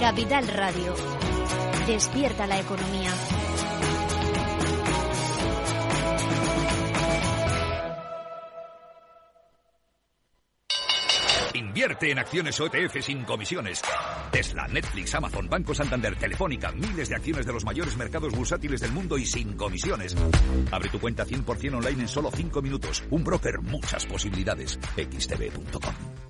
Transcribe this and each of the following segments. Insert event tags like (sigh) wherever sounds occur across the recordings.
Capital Radio. Despierta la economía. Invierte en acciones OETF sin comisiones. Tesla, Netflix, Amazon, Banco Santander, Telefónica, miles de acciones de los mayores mercados bursátiles del mundo y sin comisiones. Abre tu cuenta 100% online en solo 5 minutos. Un broker, muchas posibilidades. xtb.com.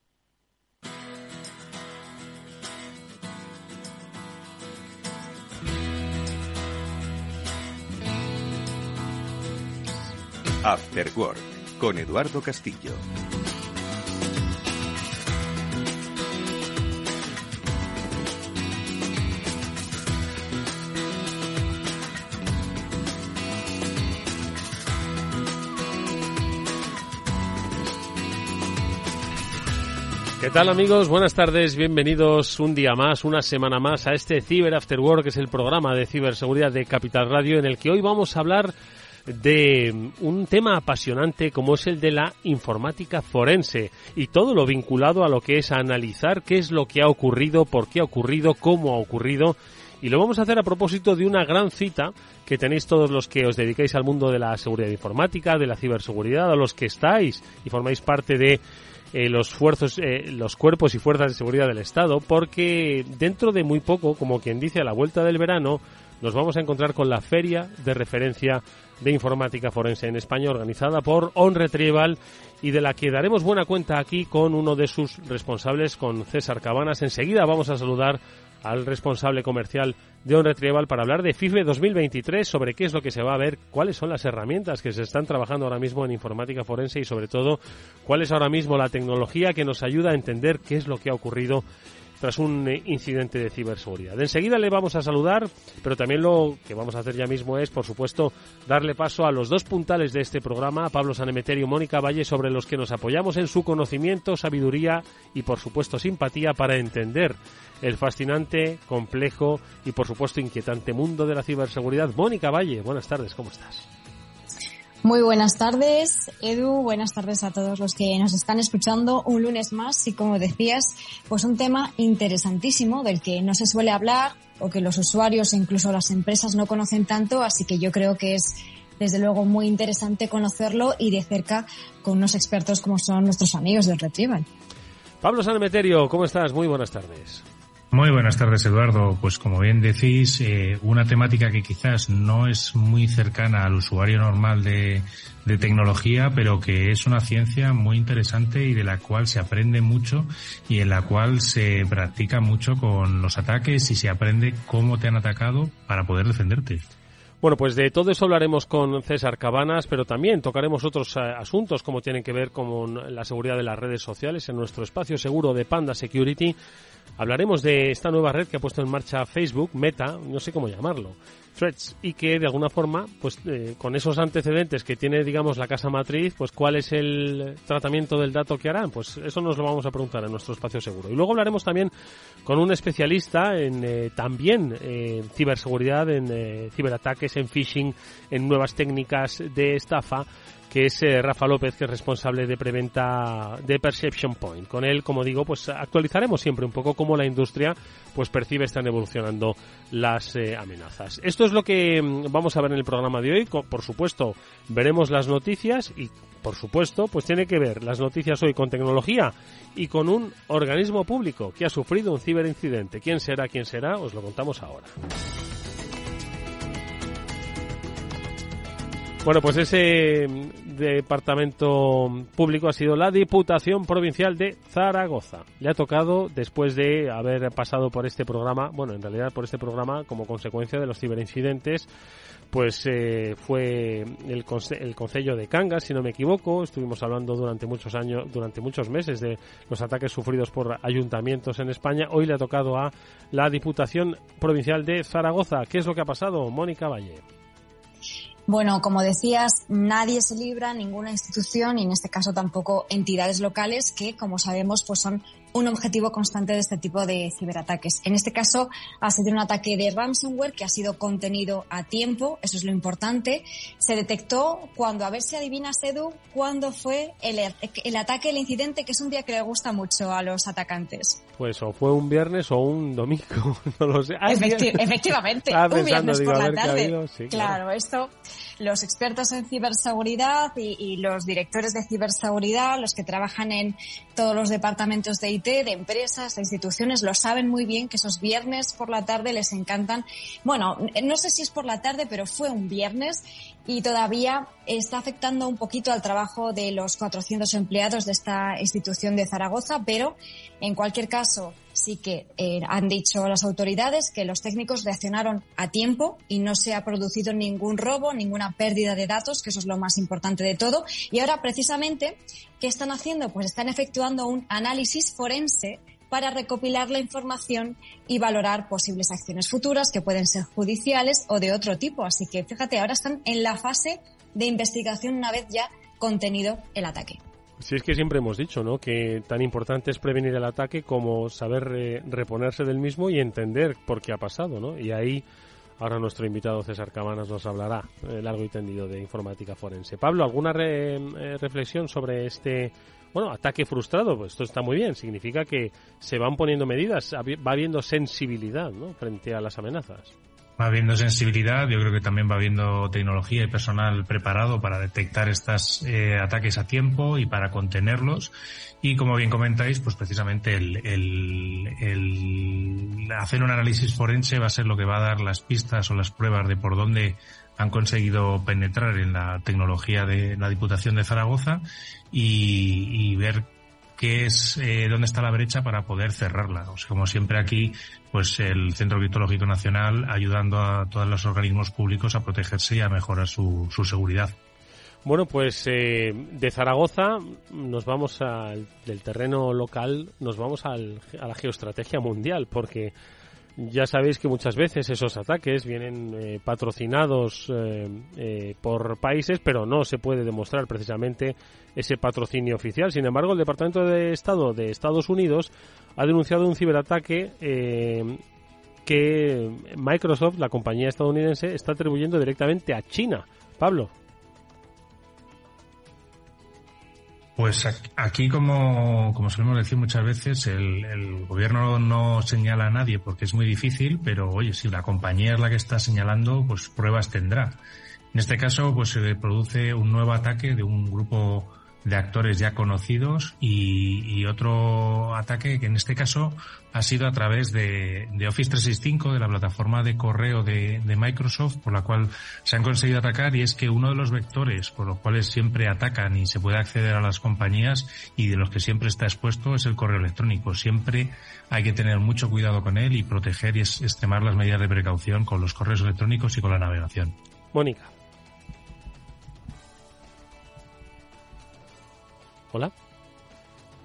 After Work con Eduardo Castillo. ¿Qué tal amigos? Buenas tardes, bienvenidos un día más, una semana más a este Cyber After Work, que es el programa de ciberseguridad de Capital Radio, en el que hoy vamos a hablar de un tema apasionante como es el de la informática forense y todo lo vinculado a lo que es analizar qué es lo que ha ocurrido, por qué ha ocurrido, cómo ha ocurrido. Y lo vamos a hacer a propósito de una gran cita que tenéis todos los que os dedicáis al mundo de la seguridad informática, de la ciberseguridad, a los que estáis y formáis parte de eh, los eh, los cuerpos y fuerzas de seguridad del Estado, porque dentro de muy poco, como quien dice a la vuelta del verano, nos vamos a encontrar con la feria de referencia de informática forense en España organizada por On Retrieval y de la que daremos buena cuenta aquí con uno de sus responsables, con César Cabanas. Enseguida vamos a saludar al responsable comercial de On Retrieval para hablar de FIFE 2023, sobre qué es lo que se va a ver, cuáles son las herramientas que se están trabajando ahora mismo en informática forense y sobre todo cuál es ahora mismo la tecnología que nos ayuda a entender qué es lo que ha ocurrido tras un eh, incidente de ciberseguridad. Enseguida le vamos a saludar, pero también lo que vamos a hacer ya mismo es, por supuesto, darle paso a los dos puntales de este programa, Pablo Sanemeterio y Mónica Valle, sobre los que nos apoyamos en su conocimiento, sabiduría y, por supuesto, simpatía para entender el fascinante, complejo y, por supuesto, inquietante mundo de la ciberseguridad. Mónica Valle, buenas tardes, ¿cómo estás? Muy buenas tardes, Edu. Buenas tardes a todos los que nos están escuchando un lunes más y como decías, pues un tema interesantísimo del que no se suele hablar o que los usuarios e incluso las empresas no conocen tanto, así que yo creo que es desde luego muy interesante conocerlo y de cerca con unos expertos como son nuestros amigos del Retrieval. Pablo Sanemeterio, ¿cómo estás? Muy buenas tardes. Muy buenas tardes, Eduardo. Pues como bien decís, eh, una temática que quizás no es muy cercana al usuario normal de, de, tecnología, pero que es una ciencia muy interesante y de la cual se aprende mucho y en la cual se practica mucho con los ataques y se aprende cómo te han atacado para poder defenderte. Bueno, pues de todo eso hablaremos con César Cabanas, pero también tocaremos otros eh, asuntos como tienen que ver con la seguridad de las redes sociales en nuestro espacio seguro de Panda Security. Hablaremos de esta nueva red que ha puesto en marcha Facebook, Meta, no sé cómo llamarlo, Threads, y que de alguna forma, pues eh, con esos antecedentes que tiene, digamos, la casa matriz, pues cuál es el tratamiento del dato que harán, pues eso nos lo vamos a preguntar en nuestro espacio seguro. Y luego hablaremos también con un especialista en eh, también eh, ciberseguridad, en ciberataques, en phishing, en nuevas técnicas de estafa que es eh, Rafa López, que es responsable de preventa de Perception Point. Con él, como digo, pues actualizaremos siempre un poco cómo la industria pues percibe están evolucionando las eh, amenazas. Esto es lo que mm, vamos a ver en el programa de hoy. Por supuesto, veremos las noticias y por supuesto, pues tiene que ver las noticias hoy con tecnología y con un organismo público que ha sufrido un ciberincidente. ¿Quién será? ¿Quién será? Os lo contamos ahora. Bueno, pues ese departamento público ha sido la Diputación Provincial de Zaragoza. Le ha tocado después de haber pasado por este programa, bueno, en realidad por este programa como consecuencia de los ciberincidentes, pues eh, fue el, el Concello de Cangas, si no me equivoco. Estuvimos hablando durante muchos años, durante muchos meses de los ataques sufridos por ayuntamientos en España. Hoy le ha tocado a la Diputación Provincial de Zaragoza. ¿Qué es lo que ha pasado, Mónica Valle? Bueno, como decías, nadie se libra, ninguna institución y en este caso tampoco entidades locales que, como sabemos, pues son un objetivo constante de este tipo de ciberataques. En este caso ha sido un ataque de ransomware que ha sido contenido a tiempo, eso es lo importante. Se detectó cuando, a ver si adivinas, Edu, cuándo fue el, el ataque, el incidente, que es un día que le gusta mucho a los atacantes. Pues o fue un viernes o un domingo, (laughs) no lo sé. efectivamente, un viernes por la tarde. claro, esto los expertos en ciberseguridad y, los directores de ciberseguridad, los que trabajan en todos los departamentos de IT, de empresas, de instituciones, lo saben muy bien que esos viernes por la tarde les encantan. Bueno, no sé si es por la tarde, pero fue un viernes y todavía está afectando un poquito al trabajo de los 400 empleados de esta institución de Zaragoza, pero en cualquier caso sí que eh, han dicho las autoridades que los técnicos reaccionaron a tiempo y no se ha producido ningún robo, ninguna pérdida de datos, que eso es lo más importante de todo. Y ahora precisamente, ¿qué están haciendo? Pues están efectuando un análisis forense para recopilar la información y valorar posibles acciones futuras que pueden ser judiciales o de otro tipo. Así que fíjate, ahora están en la fase de investigación una vez ya contenido el ataque. Sí, es que siempre hemos dicho, ¿no? Que tan importante es prevenir el ataque como saber reponerse del mismo y entender por qué ha pasado, ¿no? Y ahí ahora nuestro invitado César Cabanas nos hablará eh, largo y tendido de informática forense. Pablo, ¿alguna eh, reflexión sobre este bueno, ataque frustrado, pues esto está muy bien, significa que se van poniendo medidas, va habiendo sensibilidad ¿no? frente a las amenazas. Va habiendo sensibilidad, yo creo que también va habiendo tecnología y personal preparado para detectar estos eh, ataques a tiempo y para contenerlos. Y como bien comentáis, pues precisamente el, el, el hacer un análisis forense va a ser lo que va a dar las pistas o las pruebas de por dónde han conseguido penetrar en la tecnología de la Diputación de Zaragoza y, ver qué es eh, dónde está la brecha para poder cerrarla. O sea, como siempre aquí, pues el Centro Criptológico Nacional ayudando a todos los organismos públicos a protegerse y a mejorar su, su seguridad. Bueno, pues eh, de Zaragoza nos vamos al del terreno local, nos vamos al, a la geoestrategia mundial, porque ya sabéis que muchas veces esos ataques vienen eh, patrocinados eh, eh, por países, pero no se puede demostrar precisamente ese patrocinio oficial. Sin embargo, el Departamento de Estado de Estados Unidos ha denunciado un ciberataque que Microsoft, la compañía estadounidense, está atribuyendo directamente a China. Pablo. Pues aquí, como, como solemos decir muchas veces, el, gobierno no señala a nadie porque es muy difícil, pero oye, si la compañía es la que está señalando, pues pruebas tendrá. En este caso, pues se produce un nuevo ataque de un grupo de actores ya conocidos y, otro ataque que en este caso ha sido a través de, Office 365, de la plataforma de correo de, Microsoft, por la cual se han conseguido atacar y es que uno de los vectores por los cuales siempre atacan y se puede acceder a las compañías y de los que siempre está expuesto es el correo electrónico. Siempre hay que tener mucho cuidado con él y proteger y extremar las medidas de precaución con los correos electrónicos y con la navegación. Mónica. Hola.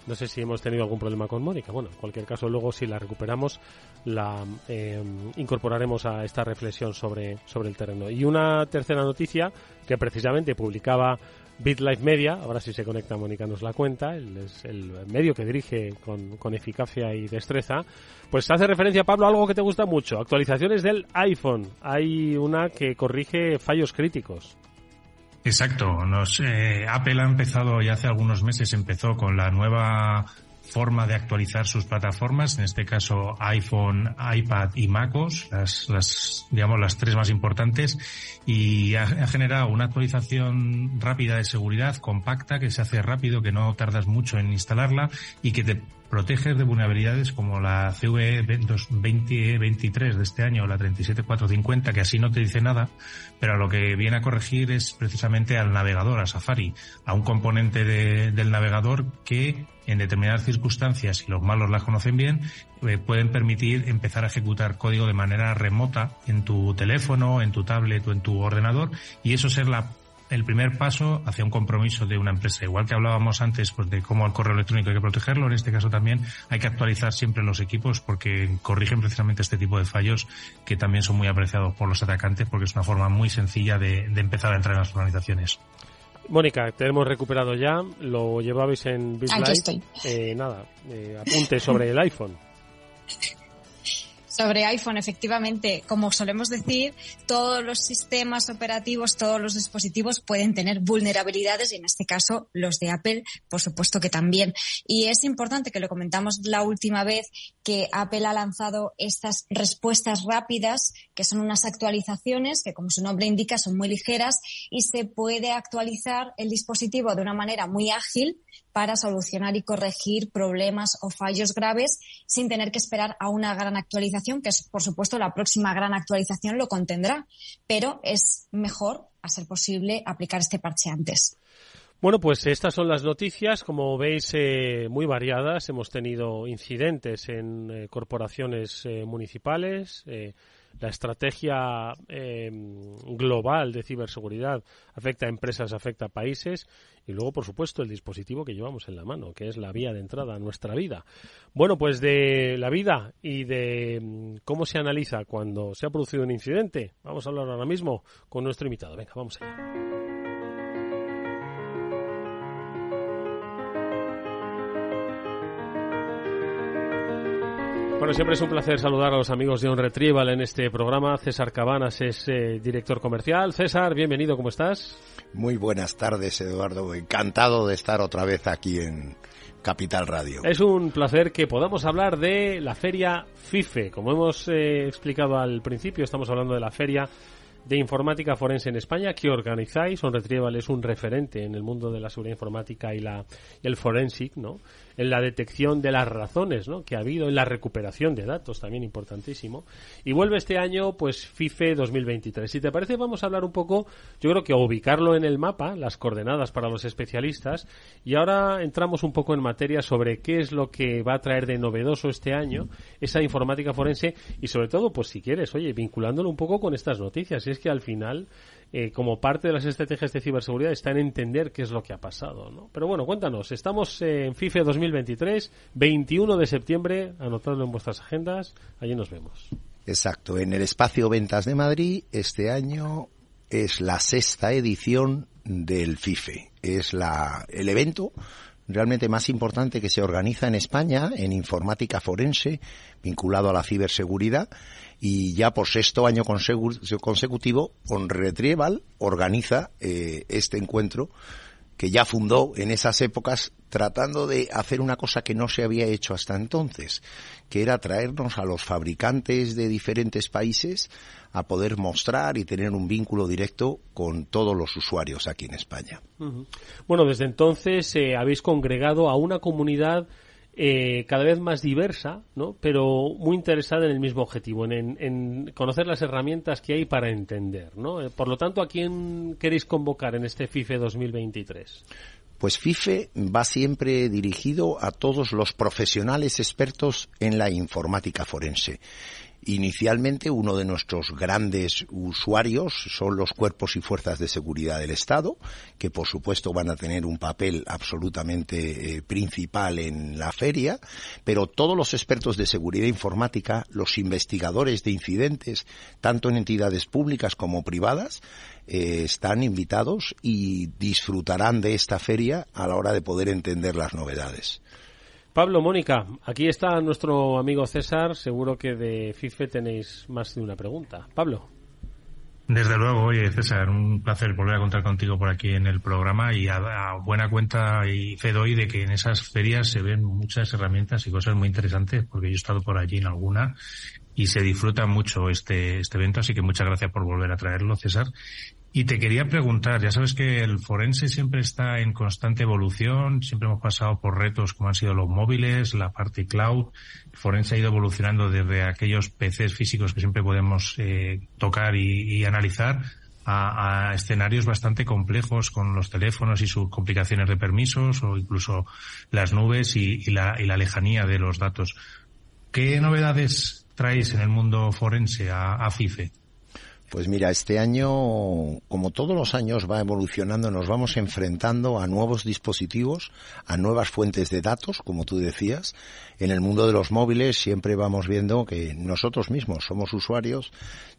No sé si hemos tenido algún problema con Mónica. Bueno, en cualquier caso, luego si la recuperamos, la eh, incorporaremos a esta reflexión sobre, sobre el terreno. Y una tercera noticia que precisamente publicaba BitLife Media, ahora si se conecta Mónica nos la cuenta, es el medio que dirige con, con, eficacia y destreza, pues hace referencia, Pablo, a algo que te gusta mucho, actualizaciones del iPhone. Hay una que corrige fallos críticos. Exacto. Nos, eh, Apple ha empezado ya hace algunos meses, empezó con la nueva forma de actualizar sus plataformas, en este caso iPhone, iPad y MacOS, las, las digamos las tres más importantes, y ha, generado una actualización rápida de seguridad, compacta, que se hace rápido, que no tardas mucho en instalarla y que te protege de vulnerabilidades como la CVE 2023 de este año o la 37450, que así no te dice nada, pero lo que viene a corregir es precisamente al navegador, a Safari, a un componente del navegador que en determinadas circunstancias, si los malos las conocen bien, eh, pueden permitir empezar a ejecutar código de manera remota en tu teléfono, en tu tablet o en tu ordenador y eso ser la el primer paso hacia un compromiso de una empresa. Igual que hablábamos antes pues, de cómo el correo electrónico hay que protegerlo, en este caso también hay que actualizar siempre los equipos porque corrigen precisamente este tipo de fallos que también son muy apreciados por los atacantes porque es una forma muy sencilla de, empezar a entrar en las organizaciones. Mónica, te hemos recuperado ya, lo llevabais en BitLight. Eh, nada, eh, apunte sobre el iPhone. (laughs) Sobre iPhone, efectivamente, como solemos decir, todos los sistemas operativos, todos los dispositivos pueden tener vulnerabilidades y en este caso los de Apple, por supuesto que también. Y es importante que lo comentamos la última vez que Apple ha lanzado estas respuestas rápidas, que son unas actualizaciones que, como su nombre indica, son muy ligeras y se puede actualizar el dispositivo de una manera muy ágil para solucionar y corregir problemas o fallos graves sin tener que esperar a una gran actualización, que es, por supuesto, la próxima gran actualización lo contendrá, pero es mejor, a ser posible, aplicar este parche antes. Bueno, pues estas son las noticias, como veis, eh, muy variadas. Hemos tenido incidentes en eh, corporaciones eh, municipales, la estrategia eh, global de ciberseguridad afecta a empresas, afecta a países y luego, por supuesto, el dispositivo que llevamos en la mano, que es la vía de entrada a nuestra vida. Bueno, pues de la vida y de mm, cómo se analiza cuando se ha producido un incidente, vamos a hablar ahora mismo con nuestro invitado. Venga, vamos allá. Bueno, siempre es un placer saludar a los amigos de On Retrieval en este programa. César Cabanas es eh, director comercial. César, bienvenido, ¿cómo estás? Muy buenas tardes, Eduardo. Encantado de estar otra vez aquí en Capital Radio. Es un placer que podamos hablar de la feria FIFE. Como hemos eh, explicado al principio, estamos hablando de la feria de informática forense en España que organizáis. On Retrieval es un referente en el mundo de la seguridad informática y, la, y el forensic, ¿no? En la detección de las razones ¿no? que ha habido, en la recuperación de datos, también importantísimo. Y vuelve este año, pues, FIFE 2023. Si te parece, vamos a hablar un poco, yo creo que ubicarlo en el mapa, las coordenadas para los especialistas, y ahora entramos un poco en materia sobre qué es lo que va a traer de novedoso este año esa informática forense y sobre todo, pues si quieres, oye, vinculándolo un poco con estas noticias. Y es que al final eh, como parte de las estrategias de ciberseguridad está en entender qué es lo que ha pasado. ¿no? Pero bueno, cuéntanos, estamos en FIFE 2023, 21 de septiembre, anotadlo en vuestras agendas, allí nos vemos. Exacto, en el espacio Ventas de Madrid este año es la sexta edición del FIFE. Es la, el evento realmente más importante que se organiza en España en informática forense vinculado a la ciberseguridad y ya por sexto año consecutivo On Retrieval organiza eh, este encuentro que ya fundó en esas épocas tratando de hacer una cosa que no se había hecho hasta entonces, que era traernos a los fabricantes de diferentes países a poder mostrar y tener un vínculo directo con todos los usuarios aquí en España. Bueno, desde entonces eh, habéis congregado a una comunidad eh, cada vez más diversa, ¿no? pero muy interesada en el mismo objetivo, en, conocer las herramientas que hay para entender. ¿no? Eh, por lo tanto, ¿a quién queréis convocar en este FIFE 2023? Pues FIFE va siempre dirigido a todos los profesionales expertos en la informática forense. Inicialmente, uno de nuestros grandes usuarios son los cuerpos y fuerzas de seguridad del Estado, que por supuesto van a tener un papel absolutamente eh, principal en la feria, pero todos los expertos de seguridad informática, los investigadores de incidentes, tanto en entidades públicas como privadas, eh, están invitados y disfrutarán de esta feria a la hora de poder entender las novedades. Pablo, Mónica, aquí está nuestro amigo César. Seguro que de FIFE tenéis más de una pregunta. Pablo. Desde luego, oye César, un placer volver a contar contigo por aquí en el programa y a, buena cuenta y fe doy de que en esas ferias se ven muchas herramientas y cosas muy interesantes porque yo he estado por allí en alguna y se disfruta mucho este, este evento, así que muchas gracias por volver a traerlo, César. Y te quería preguntar, ya sabes que el forense siempre está en constante evolución, siempre hemos pasado por retos como han sido los móviles, la parte cloud. Forense ha ido evolucionando desde aquellos PCs físicos que siempre podemos eh, tocar y, analizar a, escenarios bastante complejos con los teléfonos y sus complicaciones de permisos o incluso las nubes y, la, lejanía de los datos. ¿Qué novedades traéis en el mundo forense a, a FIFE? Pues mira, este año, como todos los años, va evolucionando, nos vamos enfrentando a nuevos dispositivos, a nuevas fuentes de datos, como tú decías. En el mundo de los móviles siempre vamos viendo que nosotros mismos somos usuarios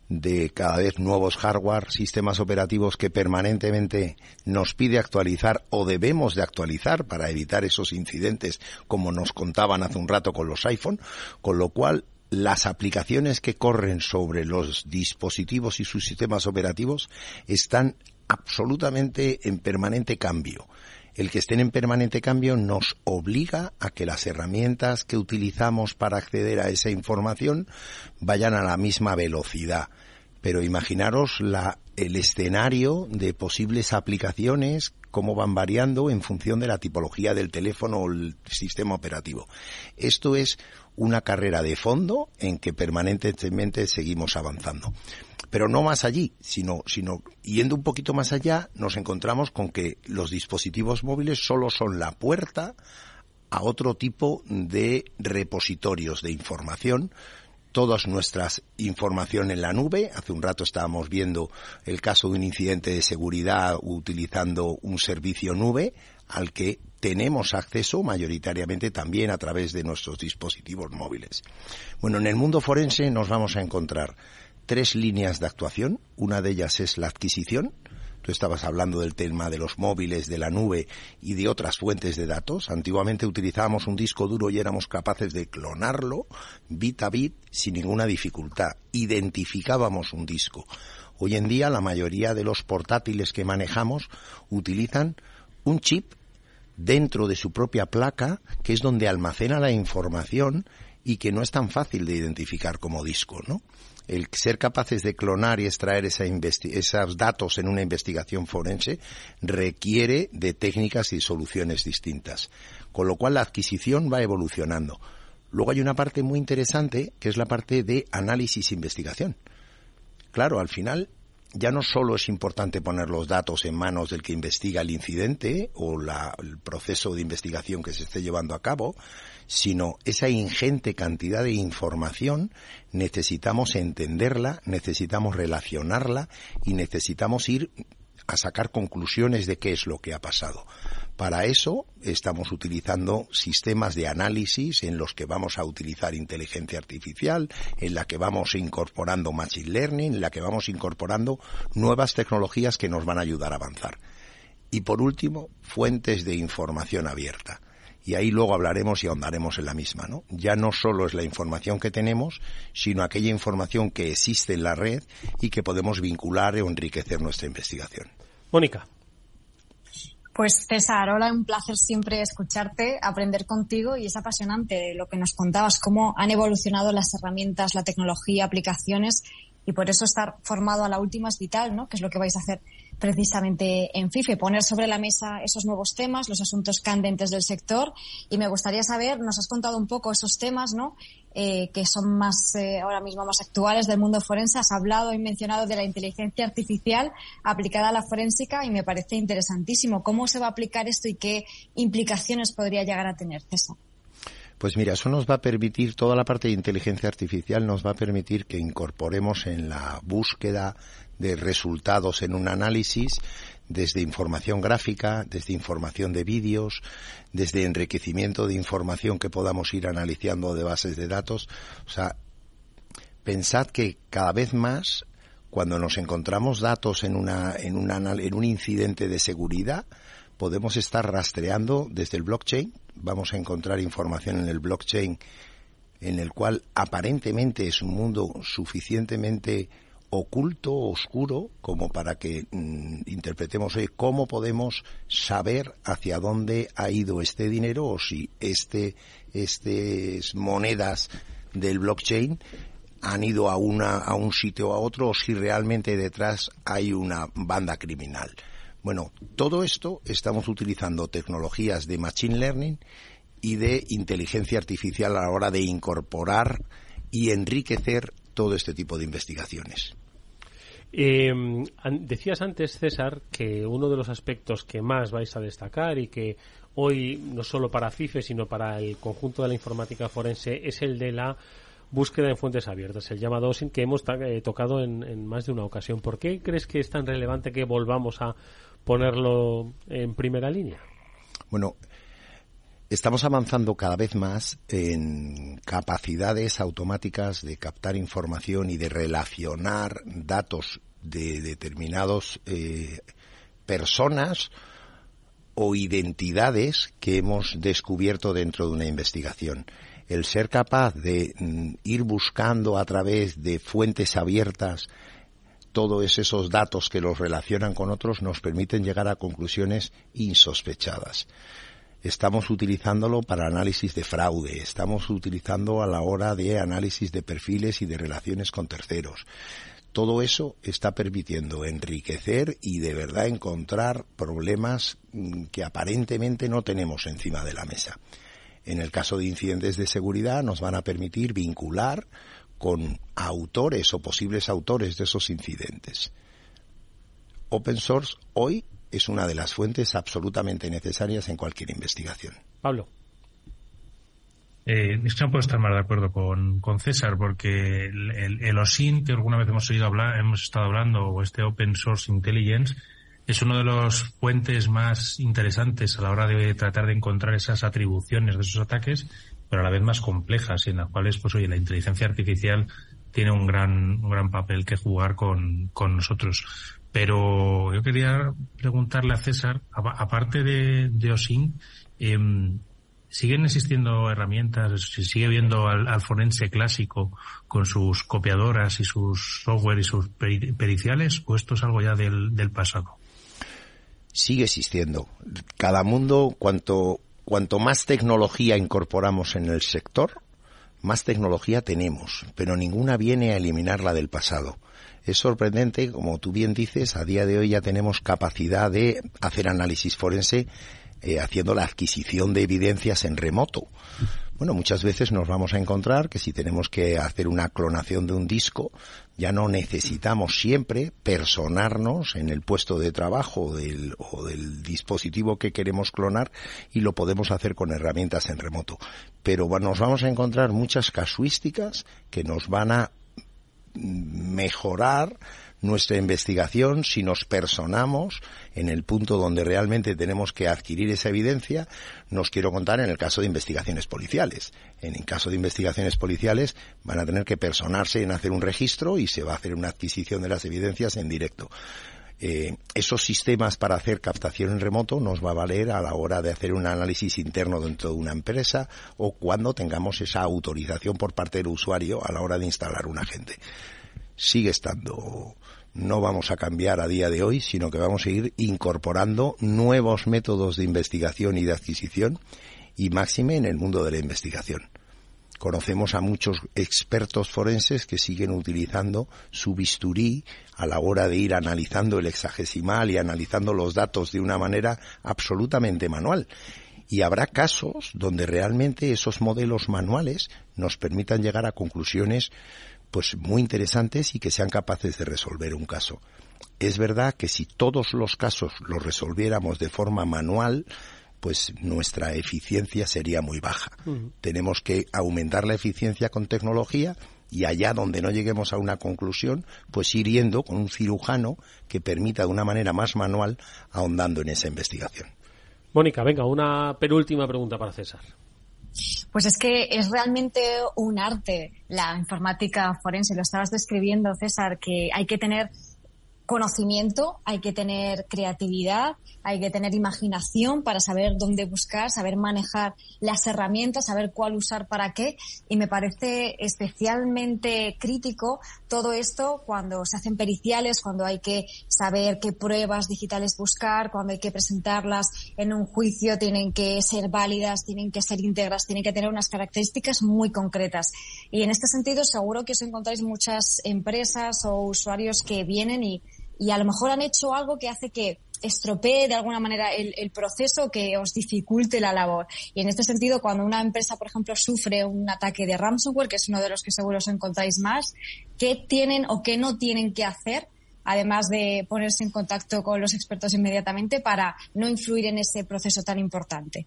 de cada vez nuevos hardware, sistemas operativos que permanentemente nos pide actualizar o debemos de actualizar para evitar esos incidentes como nos contaban hace un rato con los iPhone, con lo cual las aplicaciones que corren sobre los dispositivos y sus sistemas operativos están absolutamente en permanente cambio. El que estén en permanente cambio nos obliga a que las herramientas que utilizamos para acceder a esa información vayan a la misma velocidad. Pero imaginaros la, el escenario de posibles aplicaciones, cómo van variando en función de la tipología del teléfono o el sistema operativo. Esto es una carrera de fondo en que permanentemente seguimos avanzando. Pero no más allí, sino, sino yendo un poquito más allá, nos encontramos con que los dispositivos móviles solo son la puerta a otro tipo de repositorios de información, todas nuestras información en la nube. Hace un rato estábamos viendo el caso de un incidente de seguridad utilizando un servicio nube al que tenemos acceso mayoritariamente también a través de nuestros dispositivos móviles. Bueno, en el mundo forense nos vamos a encontrar tres líneas de actuación. Una de ellas es la adquisición. Tú estabas hablando del tema de los móviles, de la nube y de otras fuentes de datos. Antiguamente utilizábamos un disco duro y éramos capaces de clonarlo bit a bit sin ninguna dificultad. Identificábamos un disco. Hoy en día la mayoría de los portátiles que manejamos utilizan un chip dentro de su propia placa, que es donde almacena la información y que no es tan fácil de identificar como disco, ¿no? El ser capaces de clonar y extraer esa esos datos en una investigación forense requiere de técnicas y soluciones distintas, con lo cual la adquisición va evolucionando. Luego hay una parte muy interesante que es la parte de análisis e investigación. Claro, al final ya no solo es importante poner los datos en manos del que investiga el incidente o el proceso de investigación que se esté llevando a cabo, sino esa ingente cantidad de información necesitamos entenderla, necesitamos relacionarla y necesitamos ir a sacar conclusiones de qué es lo que ha pasado. Para eso estamos utilizando sistemas de análisis en los que vamos a utilizar inteligencia artificial, en la que vamos incorporando machine learning, en la que vamos incorporando nuevas tecnologías que nos van a ayudar a avanzar. Y por último, fuentes de información abierta. Y ahí luego hablaremos y ahondaremos en la misma, ¿no? Ya no solo es la información que tenemos, sino aquella información que existe en la red y que podemos vincular o enriquecer nuestra investigación. Mónica. Pues César, hola, un placer siempre escucharte, aprender contigo y es apasionante lo que nos contabas, cómo han evolucionado las herramientas, la tecnología, aplicaciones y por eso estar formado a la última es vital, ¿no? Que es lo que vais a hacer precisamente en FIFE, poner sobre la mesa esos nuevos temas, los asuntos candentes del sector. Y me gustaría saber, nos has contado un poco esos temas, ¿no? Eh, que son más, eh, ahora mismo más actuales del mundo forense. Has hablado y mencionado de la inteligencia artificial aplicada a la forénsica y me parece interesantísimo. ¿Cómo se va a aplicar esto y qué implicaciones podría llegar a tener, César? Pues mira, eso nos va a permitir, toda la parte de inteligencia artificial nos va a permitir que incorporemos en la búsqueda de resultados en un análisis desde información gráfica, desde información de vídeos, desde enriquecimiento de información que podamos ir analizando de bases de datos. O sea, pensad que cada vez más cuando nos encontramos datos en, una, en, en un incidente de seguridad, podemos estar rastreando desde el blockchain, vamos a encontrar información en el blockchain en el cual aparentemente es un mundo suficientemente oculto, oscuro, como para que mm, interpretemos hoy cómo podemos saber hacia dónde ha ido este dinero o si este, estas monedas del blockchain han ido a, una, a un sitio o a otro o si realmente detrás hay una banda criminal. Bueno, todo esto estamos utilizando tecnologías de Machine Learning y de inteligencia artificial a la hora de incorporar y enriquecer todo este tipo de investigaciones. Eh, decías antes, César, que uno de los aspectos que más vais a destacar y que hoy no solo para FIFE, sino para el conjunto de la informática forense es el de la búsqueda en fuentes abiertas, el llamado OSINT que hemos eh, tocado en, más de una ocasión. ¿Por qué crees que es tan relevante que volvamos a ponerlo en primera línea? Bueno, estamos avanzando cada vez más en capacidades automáticas de captar información y de relacionar datos de determinados eh, personas o identidades que hemos descubierto dentro de una investigación. El ser capaz de mm, ir buscando a través de fuentes abiertas todos esos datos que los relacionan con otros nos permiten llegar a conclusiones insospechadas. Estamos utilizándolo para análisis de fraude, estamos utilizando a la hora de análisis de perfiles y de relaciones con terceros todo eso está permitiendo enriquecer y de verdad encontrar problemas mm, que aparentemente no tenemos encima de la mesa. En el caso de incidentes de seguridad nos van a permitir vincular con autores o posibles autores de esos incidentes. Open source hoy es una de las fuentes absolutamente necesarias en cualquier investigación. Pablo. Eh, es que no puedo estar más de acuerdo con, con César, porque el, el, OSIN, que alguna vez hemos oído hablar, hemos estado hablando, o este Open Source Intelligence, es uno de los fuentes más interesantes a la hora de tratar de encontrar esas atribuciones de esos ataques, pero a la vez más complejas, y en las cuales, pues oye, la inteligencia artificial tiene un gran, un gran papel que jugar con, con nosotros. Pero yo quería preguntarle a César, aparte de, de OSIN, eh, siguen existiendo herramientas, si sigue viendo al, forense clásico con sus copiadoras y sus software y sus periciales, o esto es algo ya del, del pasado? Sigue existiendo. Cada mundo, cuanto, cuanto más tecnología incorporamos en el sector, más tecnología tenemos, pero ninguna viene a eliminar la del pasado. Es sorprendente, como tú bien dices, a día de hoy ya tenemos capacidad de hacer análisis forense eh, haciendo la adquisición de evidencias en remoto. Bueno, muchas veces nos vamos a encontrar que si tenemos que hacer una clonación de un disco, ya no necesitamos siempre personarnos en el puesto de trabajo o del dispositivo que queremos clonar y lo podemos hacer con herramientas en remoto. Pero nos vamos a encontrar muchas casuísticas que nos van a mejorar nuestra investigación si nos personamos en el punto donde realmente tenemos que adquirir esa evidencia. Nos quiero contar en el caso de investigaciones policiales. En el caso de investigaciones policiales van a tener que personarse en hacer un registro y se va a hacer una adquisición de las evidencias en directo. Eh, esos sistemas para hacer captación en remoto nos va a valer a la hora de hacer un análisis interno dentro de una empresa o cuando tengamos esa autorización por parte del usuario a la hora de instalar un agente. Sigue estando no vamos a cambiar a día de hoy, sino que vamos a ir incorporando nuevos métodos de investigación y de adquisición y máxime en el mundo de la investigación. Conocemos a muchos expertos forenses que siguen utilizando su bisturí a la hora de ir analizando el hexagesimal y analizando los datos de una manera absolutamente manual. Y habrá casos donde realmente esos modelos manuales nos permitan llegar a conclusiones pues muy interesantes y que sean capaces de resolver un caso. Es verdad que si todos los casos los resolviéramos de forma manual, pues nuestra eficiencia sería muy baja. Tenemos que aumentar la eficiencia con tecnología y allá donde no lleguemos a una conclusión, pues ir yendo con un cirujano que permita de una manera más manual ahondando en esa investigación. Mónica, venga, una penúltima pregunta para César. Pues es que es realmente un arte la informática forense. Lo estabas describiendo, César, que hay que tener conocimiento, hay que tener creatividad, hay que tener imaginación para saber dónde buscar, saber manejar las herramientas, saber cuál usar para qué. Y me parece especialmente crítico todo esto cuando se hacen periciales, cuando hay que saber qué pruebas digitales buscar, cuando hay que presentarlas en un juicio, tienen que ser válidas, tienen que ser íntegras, tienen que tener unas características muy concretas. Y en este sentido, seguro que os encontráis muchas empresas o usuarios que vienen y y a lo mejor han hecho algo que hace que estropee de alguna manera el, proceso que os dificulte la labor. Y en este sentido, cuando una empresa, por ejemplo, sufre un ataque de ransomware, que es uno de los que seguro os encontráis más, ¿qué tienen o qué no tienen que hacer? además de ponerse en contacto con los expertos inmediatamente para no influir en ese proceso tan importante.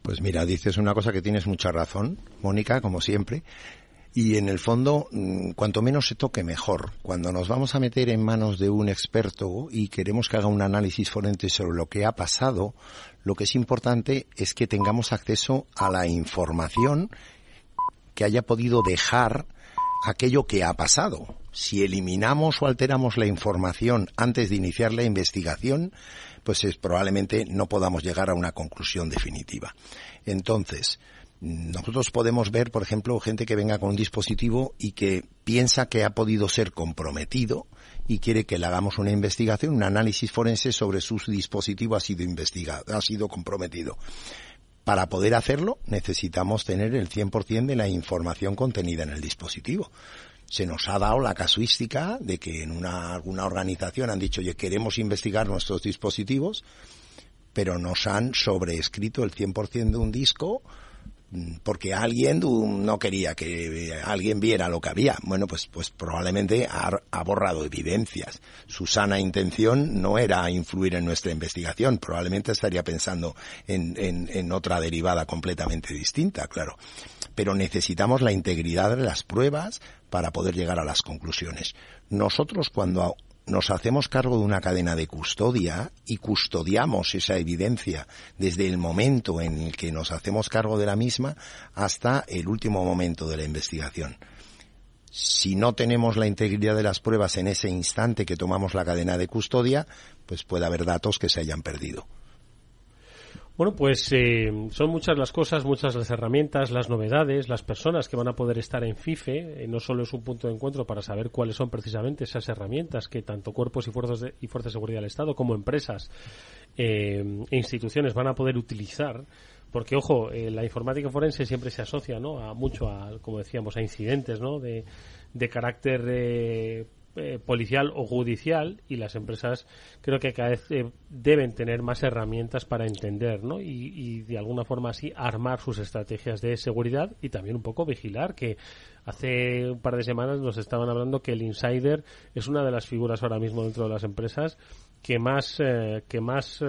Pues mira, dices una cosa que tienes mucha razón, Mónica, como siempre. Y en el fondo, mm, cuanto menos se toque, mejor. Cuando nos vamos a meter en manos de un experto y queremos que haga un análisis forense sobre lo que ha pasado, lo que es importante es que tengamos acceso a la información que haya podido dejar aquello que ha pasado. Si eliminamos o alteramos la información antes de iniciar la investigación, pues es, probablemente no podamos llegar a una conclusión definitiva. Entonces, nosotros podemos ver, por ejemplo, gente que venga con un dispositivo y que piensa que ha podido ser comprometido y quiere que le hagamos una investigación, un análisis forense sobre su dispositivo ha sido investigado, ha sido comprometido. Para poder hacerlo necesitamos tener el 100% de la información contenida en el dispositivo. Se nos ha dado la casuística de que en una, alguna organización han dicho, oye, queremos investigar nuestros dispositivos, pero nos han sobreescrito el 100% de un disco porque alguien no quería que alguien viera lo que había. Bueno, pues, pues probablemente ha, borrado evidencias. Su sana intención no era influir en nuestra investigación, probablemente estaría pensando en, en, en otra derivada completamente distinta, claro. Pero necesitamos la integridad de las pruebas para poder llegar a las conclusiones. Nosotros cuando nos hacemos cargo de una cadena de custodia y custodiamos esa evidencia desde el momento en el que nos hacemos cargo de la misma hasta el último momento de la investigación. Si no tenemos la integridad de las pruebas en ese instante que tomamos la cadena de custodia, pues puede haber datos que se hayan perdido. Bueno, pues eh, son muchas las cosas, muchas las herramientas, las novedades, las personas que van a poder estar en FIFE. Eh, no solo es un punto de encuentro para saber cuáles son precisamente esas herramientas que tanto cuerpos y fuerzas de, y fuerzas de seguridad del Estado como empresas eh, e instituciones van a poder utilizar. Porque, ojo, la informática forense siempre se asocia ¿no? a mucho, a, como decíamos, a incidentes ¿no? de, de carácter eh, policial o judicial y las empresas creo que cada vez eh, deben tener más herramientas para entender ¿no? Y, de alguna forma así armar sus estrategias de seguridad y también un poco vigilar que hace un par de semanas nos estaban hablando que el insider es una de las figuras ahora mismo dentro de las empresas que más eh, que más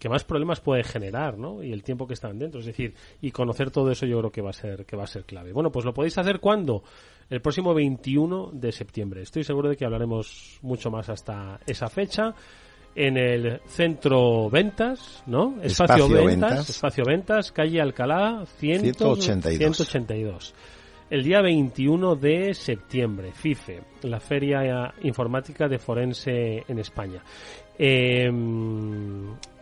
que más problemas puede generar, ¿no? Y el tiempo que están dentro, es decir, y conocer todo eso yo creo que va a ser que va a ser clave. Bueno, pues lo podéis hacer cuando el próximo 21 de septiembre. Estoy seguro de que hablaremos mucho más hasta esa fecha en el centro ventas, ¿no? Espacio, ventas, Espacio Ventas, calle Alcalá 182. 182. El día 21 de septiembre, FIFE, la Feria Informática de Forense en España. Eh,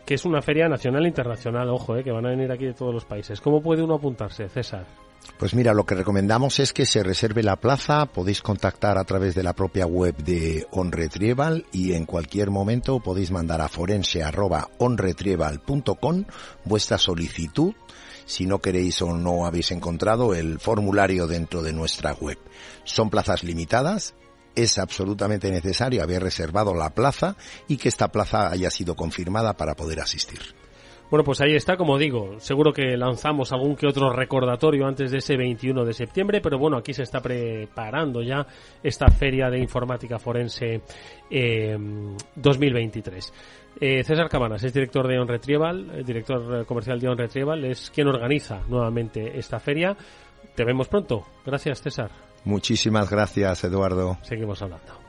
que es una feria nacional e internacional, ojo, eh, que van a venir aquí de todos los países. ¿Cómo puede uno apuntarse, César? Pues mira, lo que recomendamos es que se reserve la plaza, podéis contactar a través de la propia web de OnRetrieval y en cualquier momento podéis mandar a forense.onretrieval.com vuestra solicitud si no queréis o no habéis encontrado el formulario dentro de nuestra web. Son plazas limitadas, es absolutamente necesario haber reservado la plaza y que esta plaza haya sido confirmada para poder asistir. Bueno, pues ahí está, como digo, seguro que lanzamos algún que otro recordatorio antes de ese 21 de septiembre, pero bueno, aquí se está preparando ya esta feria de informática forense 2023. Eh, César Cabanas es director de On Retrieval, eh, director comercial de On Retrieval, es quien organiza nuevamente esta feria. Te vemos pronto. Gracias, César. Muchísimas gracias, Eduardo. Seguimos hablando.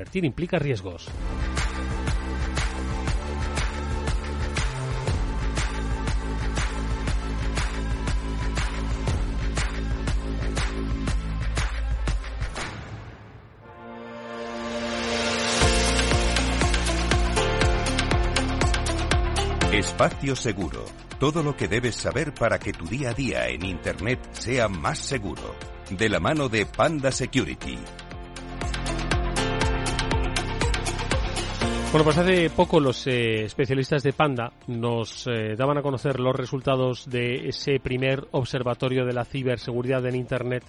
invertir implica riesgos. Espacio Seguro Todo lo que debes saber para que tu día a día en Internet sea más seguro. De la mano de Panda Security. Bueno, pues hace poco los eh, especialistas de Panda nos eh, daban a conocer los resultados de ese primer observatorio de la ciberseguridad en Internet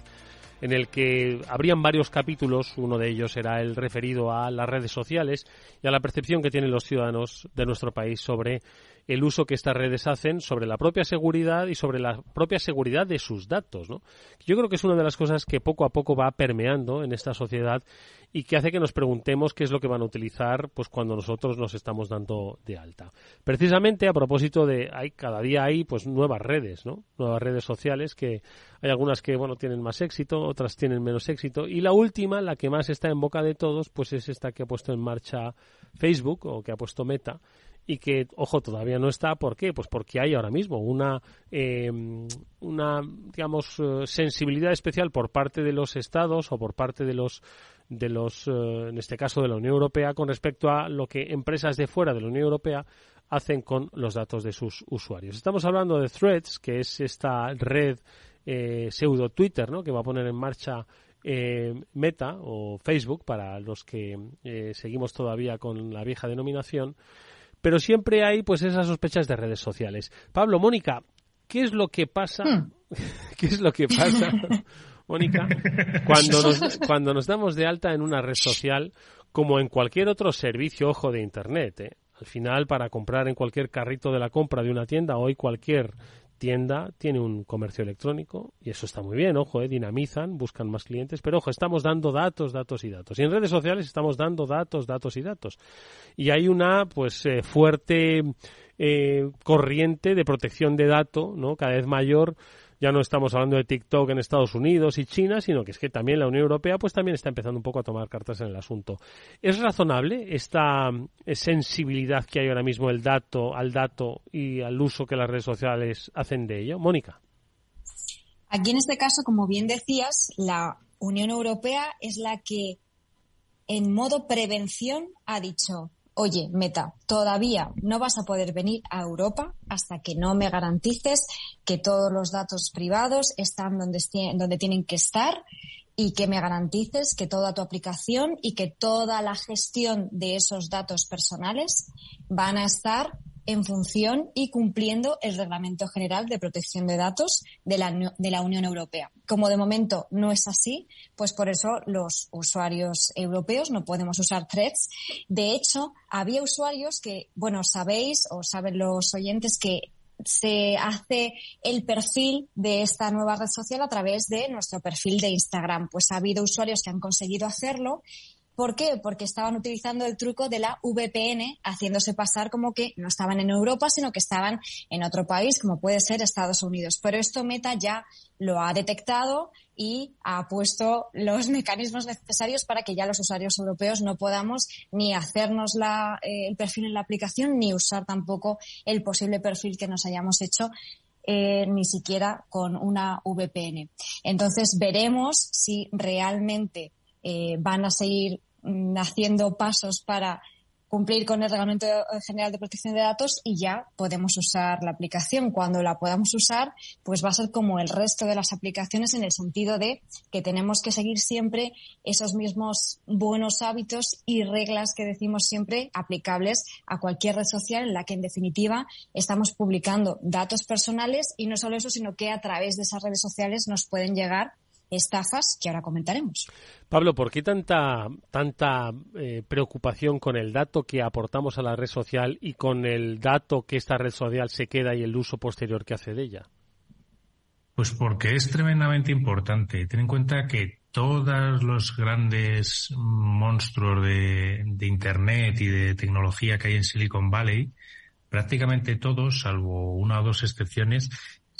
en el que habrían varios capítulos, uno de ellos era el referido a las redes sociales y a la percepción que tienen los ciudadanos de nuestro país sobre el uso que estas redes hacen sobre la propia seguridad y sobre la propia seguridad de sus datos. ¿no? Yo creo que es una de las cosas que poco a poco va permeando en esta sociedad y que hace que nos preguntemos qué es lo que van a utilizar pues cuando nosotros nos estamos dando de alta. Precisamente a propósito de hay cada día hay pues nuevas redes, ¿no? Nuevas redes sociales que hay algunas que bueno tienen más éxito, otras tienen menos éxito y la última, la que más está en boca de todos, pues es esta que ha puesto en marcha Facebook o que ha puesto Meta y que, ojo, todavía no está. ¿Por qué? Pues porque hay ahora mismo una, eh, una digamos, eh, sensibilidad especial por parte de los estados o por parte de los de los, eh, en este caso de la Unión Europea, con respecto a lo que empresas de fuera de la Unión Europea hacen con los datos de sus usuarios. Estamos hablando de Threads, que es esta red pseudo Twitter, ¿no? Que va a poner en marcha Meta o Facebook para los que seguimos todavía con la vieja denominación pero siempre hay pues esas sospechas de redes sociales. Pablo, Mónica, ¿qué es lo que pasa? Hmm. (laughs) ¿Qué es lo que pasa? (laughs) Mónica, (laughs) cuando nos, cuando nos damos de alta en una red social, como en cualquier otro servicio, ojo, de Internet, ¿eh? al final para comprar en cualquier carrito de la compra de una tienda, hoy cualquier tienda tiene un comercio electrónico y eso está muy bien, ojo, eh, dinamizan, buscan más clientes, pero ojo, estamos dando datos, datos y datos. Y en redes sociales estamos dando datos, datos y datos. Y hay una pues eh, fuerte eh, corriente de protección de datos, ¿no? Cada vez mayor ya no estamos hablando de TikTok en Estados Unidos y China, sino que es que también la Unión Europea pues también está empezando un poco a tomar cartas en el asunto. ¿Es razonable esta eh, sensibilidad que hay ahora mismo el dato, al dato y al uso que las redes sociales hacen de ello? Mónica. Aquí en este caso, como bien decías, la Unión Europea es la que en modo prevención ha dicho oye, Meta, todavía no vas a poder venir a Europa hasta que no me garantices que todos los datos privados están donde, tienen que estar y que me garantices que toda tu aplicación y que toda la gestión de esos datos personales van a estar en función y cumpliendo el Reglamento General de Protección de Datos de la, de la Unión Europea. Como de momento no es así, pues por eso los usuarios europeos no podemos usar threads. De hecho, había usuarios que, bueno, sabéis o saben los oyentes que se hace el perfil de esta nueva red social a través de nuestro perfil de Instagram. Pues ha habido usuarios que han conseguido hacerlo ¿Por qué? Porque estaban utilizando el truco de la VPN, haciéndose pasar como que no estaban en Europa, sino que estaban en otro país, como puede ser Estados Unidos. Pero esto Meta ya lo ha detectado y ha puesto los (laughs) mecanismos necesarios para que ya los usuarios europeos no podamos ni hacernos eh, el perfil en la aplicación ni usar tampoco el posible perfil que nos hayamos hecho eh, ni siquiera con una VPN. Entonces veremos si realmente eh, van a seguir mm, haciendo pasos para cumplir con el Reglamento General de Protección de Datos y ya podemos usar la aplicación. Cuando la podamos usar, pues va a ser como el resto de las aplicaciones en el sentido de que tenemos que seguir siempre esos mismos buenos hábitos y reglas que decimos siempre aplicables a cualquier red social en la que en definitiva estamos publicando datos personales y no solo eso, sino que a través de esas redes sociales nos pueden llegar estafas que ahora comentaremos. Pablo, ¿por qué tanta, tanta eh, preocupación con el dato que aportamos a la red social y con el dato que esta red social se queda y el uso posterior que hace de ella? Pues porque es tremendamente importante. Ten en cuenta que todos los grandes monstruos de, de Internet y de tecnología que hay en Silicon Valley, prácticamente todos, salvo una o dos excepciones,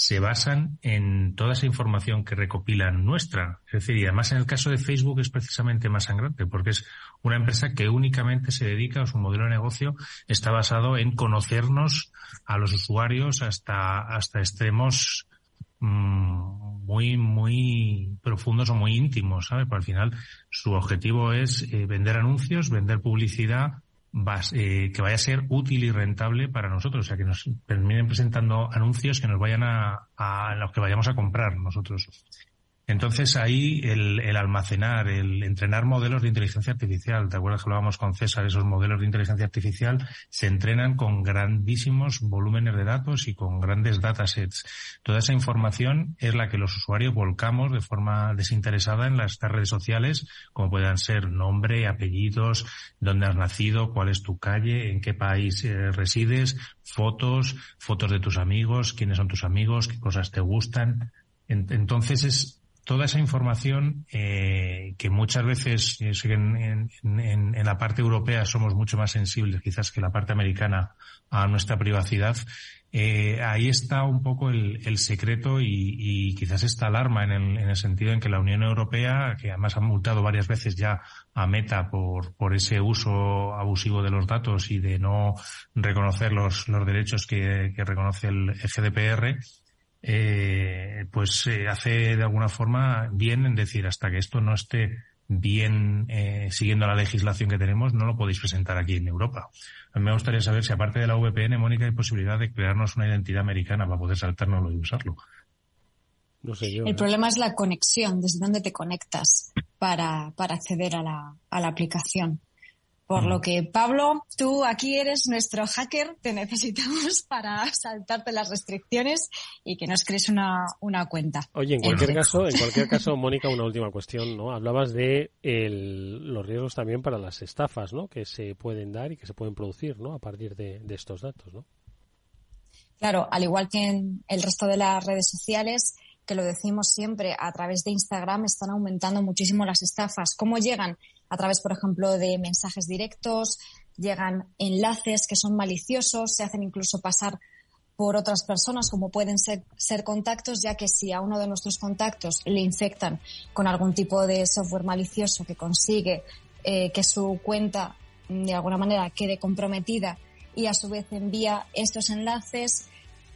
se basan en toda esa información que recopilan nuestra. Es decir, y además en el caso de Facebook es precisamente más sangrante, porque es una empresa que únicamente se dedica, o su modelo de negocio está basado en conocernos a los usuarios hasta, hasta extremos mm, muy, muy profundos o muy íntimos, ¿sabe? Pero al final su objetivo es eh, vender anuncios, vender publicidad eh, que vaya a ser útil y rentable para nosotros, o sea, que nos terminen presentando anuncios que nos vayan a, a los que vayamos a comprar nosotros. Entonces ahí el, el, almacenar, el entrenar modelos de inteligencia artificial, ¿te acuerdas que hablábamos con César? Esos modelos de inteligencia artificial se entrenan con grandísimos volúmenes de datos y con grandes datasets. Toda esa información es la que los usuarios volcamos de forma desinteresada en las redes sociales, como puedan ser nombre, apellidos, dónde has nacido, cuál es tu calle, en qué país eh, resides, fotos, fotos de tus amigos, quiénes son tus amigos, qué cosas te gustan. Entonces es toda esa información eh, que muchas veces en, en, la parte europea somos mucho más sensibles quizás que la parte americana a nuestra privacidad, eh, ahí está un poco el, secreto y, quizás esta alarma en el, en el, sentido en que la Unión Europea, que además ha multado varias veces ya a Meta por, ese uso abusivo de los datos y de no reconocer los, los derechos que, que reconoce el GDPR, eh, pues eh, hace de alguna forma bien en decir hasta que esto no esté bien eh, siguiendo la legislación que tenemos, no lo podéis presentar aquí en Europa. A mí me gustaría saber si aparte de la VPN, Mónica, hay posibilidad de crearnos una identidad americana para poder saltárnoslo y usarlo. No sé yo, El ¿eh? problema es la conexión, desde dónde te conectas para, para acceder a la, a la aplicación. Por lo que, Pablo, tú aquí eres nuestro hacker, te necesitamos (laughs) para saltarte las restricciones y que nos crees una, una cuenta. Oye, en cualquier caso, en cualquier caso, Mónica, una última cuestión, ¿no? Hablabas de el, los riesgos también para las estafas, ¿no? Que se pueden dar y que se pueden producir, ¿no? A partir de, de estos datos, ¿no? Claro, al igual que en el resto de las redes sociales, que lo decimos siempre, a través de Instagram están aumentando muchísimo las estafas. ¿Cómo llegan? A través, por ejemplo, de mensajes directos, llegan enlaces que son maliciosos, se hacen incluso pasar por otras personas como pueden ser, contactos, ya que si a uno de nuestros contactos le infectan con algún tipo de software malicioso que consigue eh, que su cuenta de alguna manera quede comprometida y a su vez envía estos enlaces,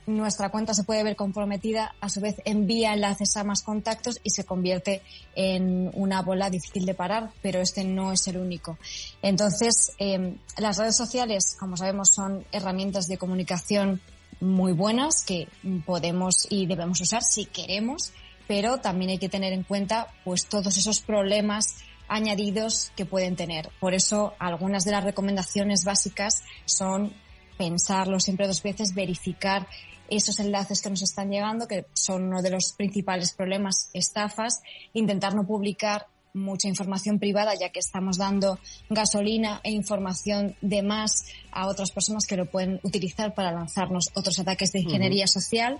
nuestra cuenta se puede ver comprometida, a su vez envía enlaces a más contactos y se convierte en una bola difícil de parar, pero este no es el único. Entonces, em, las redes sociales, como sabemos, son herramientas de comunicación muy buenas que podemos y debemos usar si queremos, pero también hay que tener en cuenta pues todos esos problemas añadidos que pueden tener. Por eso, algunas de las recomendaciones básicas son pensarlo siempre dos veces, verificar esos enlaces que nos están llegando, que son uno de los principales problemas, estafas, intentar no publicar mucha información privada, ya que estamos dando gasolina e información de más a otras personas que lo pueden utilizar para lanzarnos otros ataques de ingeniería social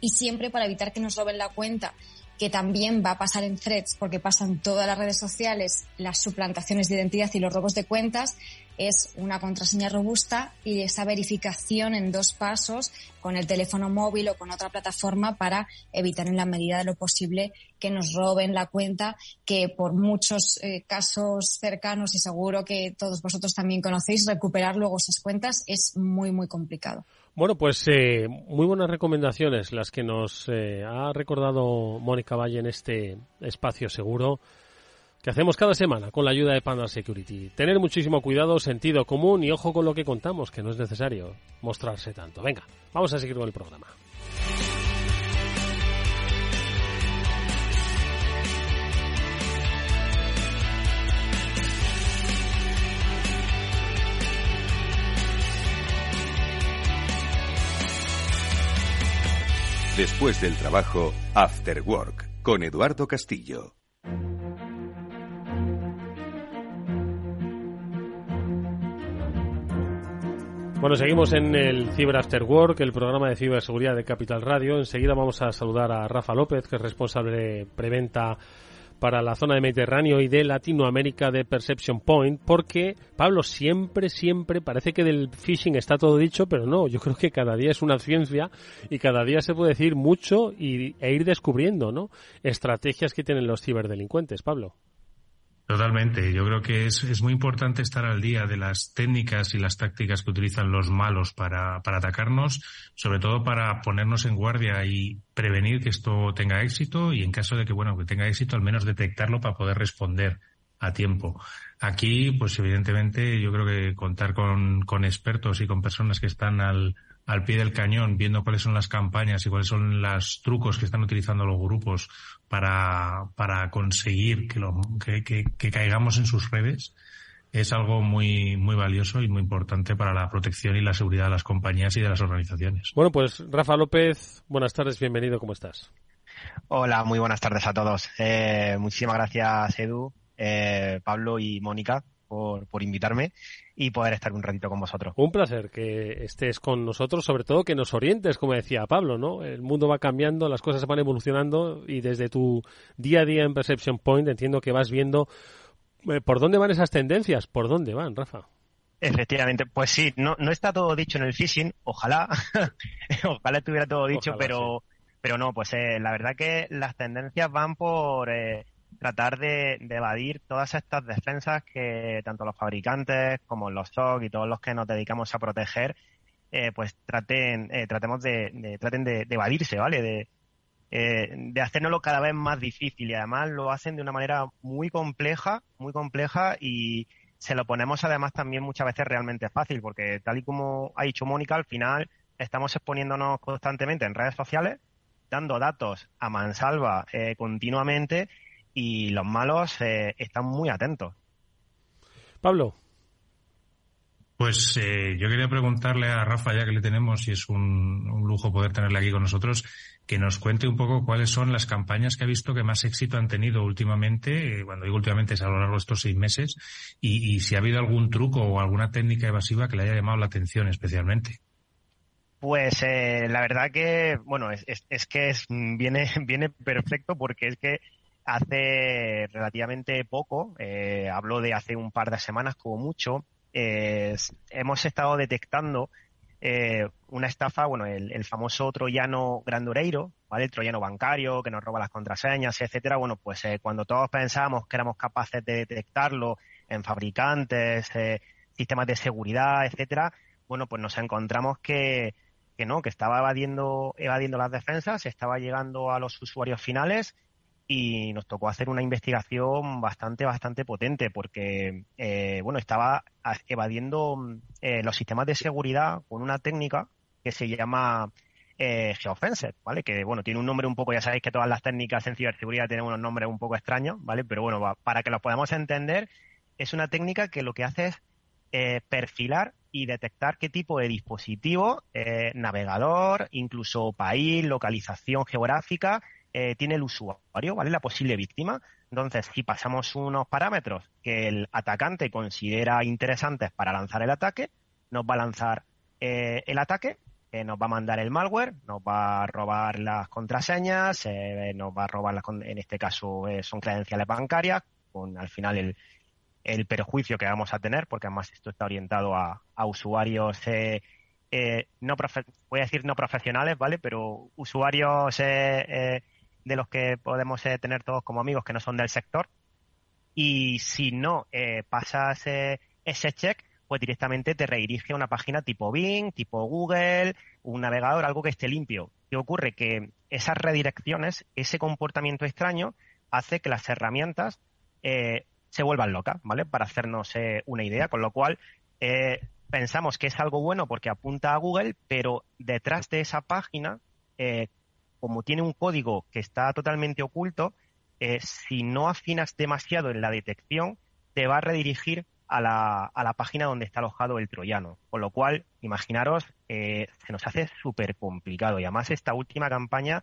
y siempre para evitar que nos roben la cuenta que también va a pasar en threads porque pasan todas las redes sociales las suplantaciones de identidad y los robos de cuentas, es una contraseña robusta y esa verificación en dos pasos con el teléfono móvil o con otra plataforma para evitar en la medida de lo posible que nos roben la cuenta, que por muchos eh, casos cercanos y seguro que todos vosotros también conocéis, recuperar luego esas cuentas es muy, muy complicado. Bueno, pues eh, muy buenas recomendaciones las que nos eh, ha recordado Mónica Valle en este espacio seguro que hacemos cada semana con la ayuda de Panda Security. Tener muchísimo cuidado, sentido común y ojo con lo que contamos, que no es necesario mostrarse tanto. Venga, vamos a seguir con el programa. Después del trabajo, After Work, con Eduardo Castillo. Bueno, seguimos en el Cyber After Work, el programa de ciberseguridad de Capital Radio. Enseguida vamos a saludar a Rafa López, que es responsable de preventa para la zona de Mediterráneo y de Latinoamérica de Perception Point, porque Pablo siempre, siempre parece que del phishing está todo dicho, pero no, yo creo que cada día es una ciencia y cada día se puede decir mucho y, e ir descubriendo, ¿no? Estrategias que tienen los ciberdelincuentes, Pablo. Totalmente. Yo creo que es, es, muy importante estar al día de las técnicas y las tácticas que utilizan los malos para, para atacarnos, sobre todo para ponernos en guardia y prevenir que esto tenga éxito y en caso de que, bueno, que tenga éxito, al menos detectarlo para poder responder a tiempo. Aquí, pues evidentemente, yo creo que contar con, con expertos y con personas que están al, al pie del cañón, viendo cuáles son las campañas y cuáles son los trucos que están utilizando los grupos para, para conseguir que, lo, que, que, caigamos en sus redes, es algo muy, muy valioso y muy importante para la protección y la seguridad de las compañías y de las organizaciones. Bueno, pues Rafa López, buenas tardes, bienvenido, ¿cómo estás? Hola, muy buenas tardes a todos. Eh, muchísimas gracias, Edu, eh, Pablo y Mónica por, por invitarme y poder estar un ratito con vosotros. Un placer que estés con nosotros, sobre todo que nos orientes, como decía Pablo, ¿no? El mundo va cambiando, las cosas van evolucionando y desde tu día a día en Perception Point entiendo que vas viendo eh, por dónde van esas tendencias, por dónde van, Rafa. Efectivamente, pues sí, no, no está todo dicho en el phishing, ojalá, (laughs) ojalá estuviera todo dicho, pero, pero no, pues eh, la verdad que las tendencias van por eh, tratar de, evadir todas estas defensas que tanto los fabricantes como los SOC y todos los que nos dedicamos a proteger, eh, pues traten, eh, tratemos de, traten de, evadirse, ¿vale? De, eh, de hacernoslo cada vez más difícil y además lo hacen de una manera muy compleja, muy compleja y se lo ponemos además también muchas veces realmente fácil porque tal y como ha dicho Mónica, al final estamos exponiéndonos constantemente en redes sociales, dando datos a mansalva eh, continuamente y los malos eh, están muy atentos. Pablo. Pues eh, yo quería preguntarle a Rafa, ya que le tenemos, y es un, lujo poder tenerle aquí con nosotros, que nos cuente un poco cuáles son las campañas que ha visto que más éxito han tenido últimamente, eh, cuando digo últimamente es a lo largo de estos seis meses, y, si ha habido algún truco o alguna técnica evasiva que le haya llamado la atención especialmente. Pues la verdad que, bueno, es, es, que es, viene, (laughs) viene perfecto porque es que hace relativamente poco, eh, hablo de hace un par de semanas como mucho, hemos estado detectando eh, una estafa, bueno, el, famoso troyano grandureiro, ¿vale? El troyano bancario que nos roba las contraseñas, etcétera. Bueno, pues eh, cuando todos pensábamos que éramos capaces de detectarlo en fabricantes, eh, sistemas de seguridad, etcétera, bueno, pues nos encontramos que, que no, que estaba evadiendo, evadiendo las defensas, estaba llegando a los usuarios finales y nos tocó hacer una investigación bastante, bastante potente porque, eh, bueno, estaba evadiendo eh, los sistemas de seguridad con una técnica que se llama eh, geofencer, ¿vale? Que, bueno, tiene un nombre un poco, ya sabéis que todas las técnicas en ciberseguridad tienen unos nombres un poco extraños, ¿vale? Pero bueno, para que los podamos entender, es una técnica que lo que hace es eh, perfilar y detectar qué tipo de dispositivo, navegador, incluso país, localización geográfica, eh, tiene el usuario, ¿vale? La posible víctima. Entonces, si pasamos unos parámetros que el atacante considera interesantes para lanzar el ataque, nos va a lanzar eh, el ataque, eh, nos va a mandar el malware, nos va a robar las contraseñas, nos va a robar, las, en este caso son credenciales bancarias, con al final el, el perjuicio que vamos a tener, porque además esto está orientado a, a usuarios no voy a decir no profesionales, ¿vale? Pero usuarios eh, de los que podemos eh, tener todos como amigos que no son del sector. Y si no eh, pasas eh, ese check, pues directamente te redirige a una página tipo Bing, tipo Google, un navegador, algo que esté limpio. ¿Qué ocurre? Que esas redirecciones, ese comportamiento extraño, hace que las herramientas se vuelvan locas, ¿vale? Para hacernos una idea, con lo cual pensamos que es algo bueno porque apunta a Google, pero detrás de esa página como tiene un código que está totalmente oculto, eh, si no afinas demasiado en la detección, te va a redirigir a la, a la página donde está alojado el troyano. Con lo cual, imaginaros, eh, se nos hace súper complicado. Y además esta última campaña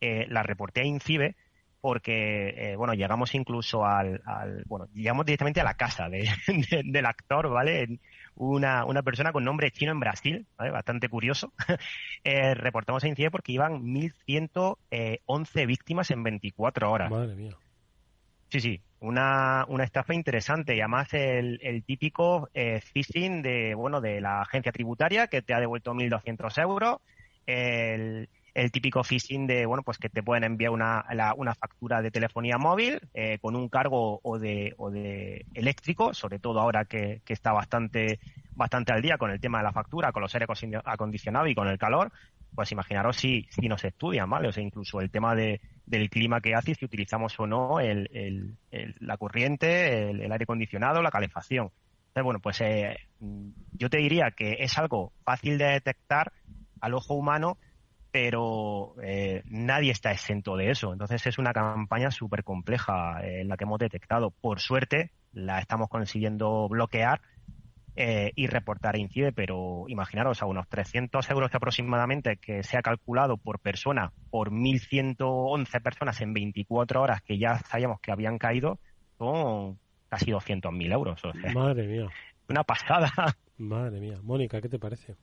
eh, la reporté a Incibe porque, bueno, llegamos incluso al, bueno, llegamos directamente a la casa (laughs) del actor, ¿vale? Una, una persona con nombre chino en Brasil, bastante curioso. (laughs) eh, reportamos a INCIE porque iban 1.111 víctimas en 24 horas. Madre mía. Sí, sí, una, una estafa interesante y además el, el típico eh, phishing de, bueno, de la agencia tributaria que te ha devuelto 1.200 euros, el, el típico phishing de, bueno, pues que te pueden enviar una, una factura de telefonía móvil eh, con un cargo o de, o de eléctrico, sobre todo ahora que, que, está bastante, bastante al día con el tema de la factura, con los aire acondicionados y con el calor. pues imaginaros si, si nos estudian, ¿vale? O sea, incluso el tema de, del clima que hace, si utilizamos o no el, el, la corriente, el, aire acondicionado, la calefacción. Entonces, bueno, pues eh, yo te diría que es algo fácil de detectar al ojo humano, pero eh, nadie está exento de eso. Entonces es una campaña súper compleja eh, en la que hemos detectado. Por suerte, la estamos consiguiendo bloquear eh, y reportar INCIDE, pero imaginaros a unos 300 euros aproximadamente que se ha calculado por persona, por 1.111 personas en 24 horas que ya sabíamos que habían caído, son casi 200.000 euros. Madre mía. Una pasada. Madre mía. Mónica, ¿qué te parece?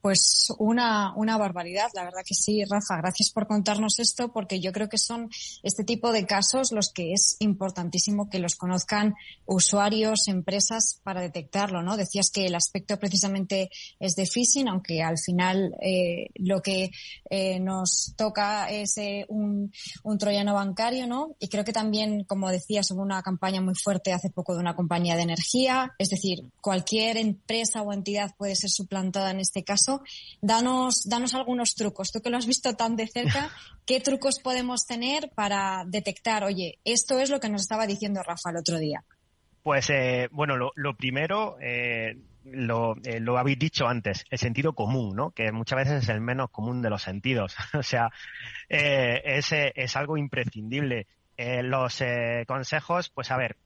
Pues una, una barbaridad, la verdad que sí, Rafa. Gracias por contarnos esto, porque yo creo que son este tipo de casos los que es importantísimo que los conozcan usuarios, empresas, para detectarlo, ¿no? Decías que el aspecto precisamente es de phishing, aunque al final eh, lo que eh, nos toca es eh, un, un troyano bancario, ¿no? Y creo que también, como decías, hubo una campaña muy fuerte hace poco de una compañía de energía. Es decir, cualquier empresa o entidad puede ser suplantada en este caso danos, danos algunos trucos. Tú que lo has visto tan de cerca, (laughs) ¿qué trucos podemos tener para detectar, oye, esto es lo que nos estaba diciendo Rafa el otro día? Pues eh, bueno, lo, primero, eh, lo, eh, lo, habéis dicho antes, el sentido común, ¿no? Que muchas veces es el menos común de los sentidos. (laughs) o sea, es, es, algo imprescindible. los consejos, pues a ver,